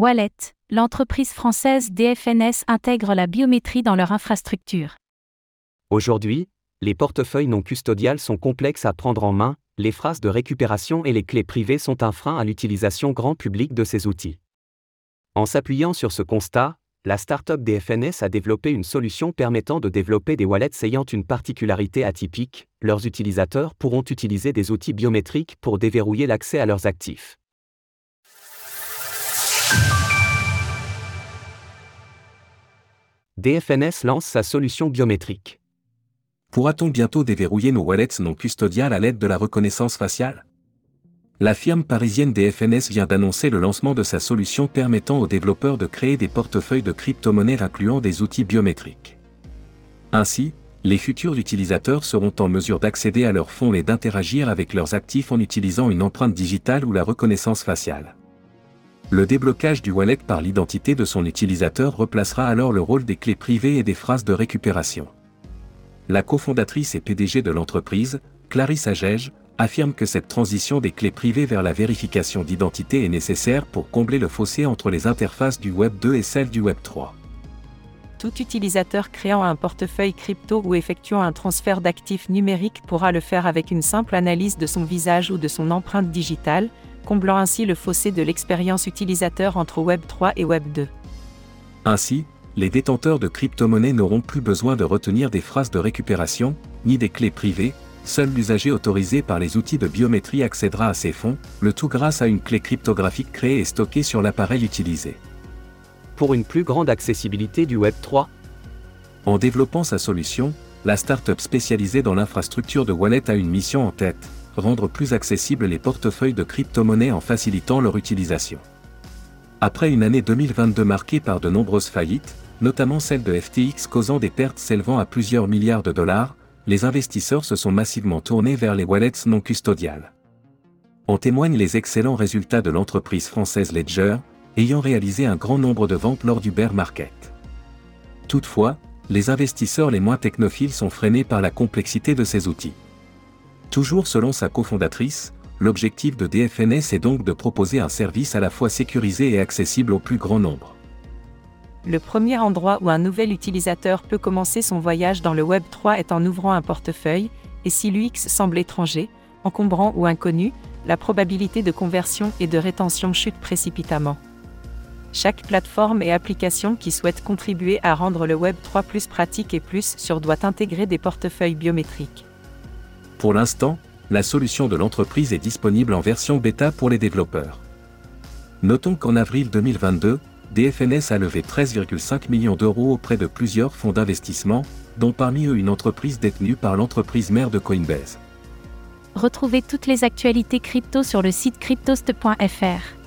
Wallet, l'entreprise française DFNS intègre la biométrie dans leur infrastructure. Aujourd'hui, les portefeuilles non custodiales sont complexes à prendre en main, les phrases de récupération et les clés privées sont un frein à l'utilisation grand public de ces outils. En s'appuyant sur ce constat, la startup DFNS a développé une solution permettant de développer des wallets ayant une particularité atypique, leurs utilisateurs pourront utiliser des outils biométriques pour déverrouiller l'accès à leurs actifs. DFNS lance sa solution biométrique. Pourra-t-on bientôt déverrouiller nos wallets non custodiales à l'aide de la reconnaissance faciale? La firme parisienne DFNS vient d'annoncer le lancement de sa solution permettant aux développeurs de créer des portefeuilles de crypto-monnaies incluant des outils biométriques. Ainsi, les futurs utilisateurs seront en mesure d'accéder à leurs fonds et d'interagir avec leurs actifs en utilisant une empreinte digitale ou la reconnaissance faciale. Le déblocage du wallet par l'identité de son utilisateur replacera alors le rôle des clés privées et des phrases de récupération. La cofondatrice et PDG de l'entreprise, Clarisse Agege, affirme que cette transition des clés privées vers la vérification d'identité est nécessaire pour combler le fossé entre les interfaces du Web 2 et celles du Web 3. Tout utilisateur créant un portefeuille crypto ou effectuant un transfert d'actifs numériques pourra le faire avec une simple analyse de son visage ou de son empreinte digitale, comblant ainsi le fossé de l'expérience utilisateur entre Web 3 et Web 2. Ainsi, les détenteurs de crypto-monnaies n'auront plus besoin de retenir des phrases de récupération, ni des clés privées, seul l'usager autorisé par les outils de biométrie accédera à ces fonds, le tout grâce à une clé cryptographique créée et stockée sur l'appareil utilisé. Pour une plus grande accessibilité du Web 3, En développant sa solution, la start-up spécialisée dans l'infrastructure de wallet a une mission en tête, rendre plus accessibles les portefeuilles de crypto-monnaies en facilitant leur utilisation. Après une année 2022 marquée par de nombreuses faillites, notamment celle de FTX causant des pertes s'élevant à plusieurs milliards de dollars, les investisseurs se sont massivement tournés vers les wallets non custodiales. En témoignent les excellents résultats de l'entreprise française Ledger, ayant réalisé un grand nombre de ventes lors du bear market. Toutefois, les investisseurs les moins technophiles sont freinés par la complexité de ces outils. Toujours selon sa cofondatrice, l'objectif de DFNS est donc de proposer un service à la fois sécurisé et accessible au plus grand nombre. Le premier endroit où un nouvel utilisateur peut commencer son voyage dans le Web 3 est en ouvrant un portefeuille, et si l'UX semble étranger, encombrant ou inconnu, la probabilité de conversion et de rétention chute précipitamment. Chaque plateforme et application qui souhaite contribuer à rendre le Web 3 plus pratique et plus sûr doit intégrer des portefeuilles biométriques. Pour l'instant, la solution de l'entreprise est disponible en version bêta pour les développeurs. Notons qu'en avril 2022, DFNS a levé 13,5 millions d'euros auprès de plusieurs fonds d'investissement, dont parmi eux une entreprise détenue par l'entreprise mère de Coinbase. Retrouvez toutes les actualités crypto sur le site cryptost.fr.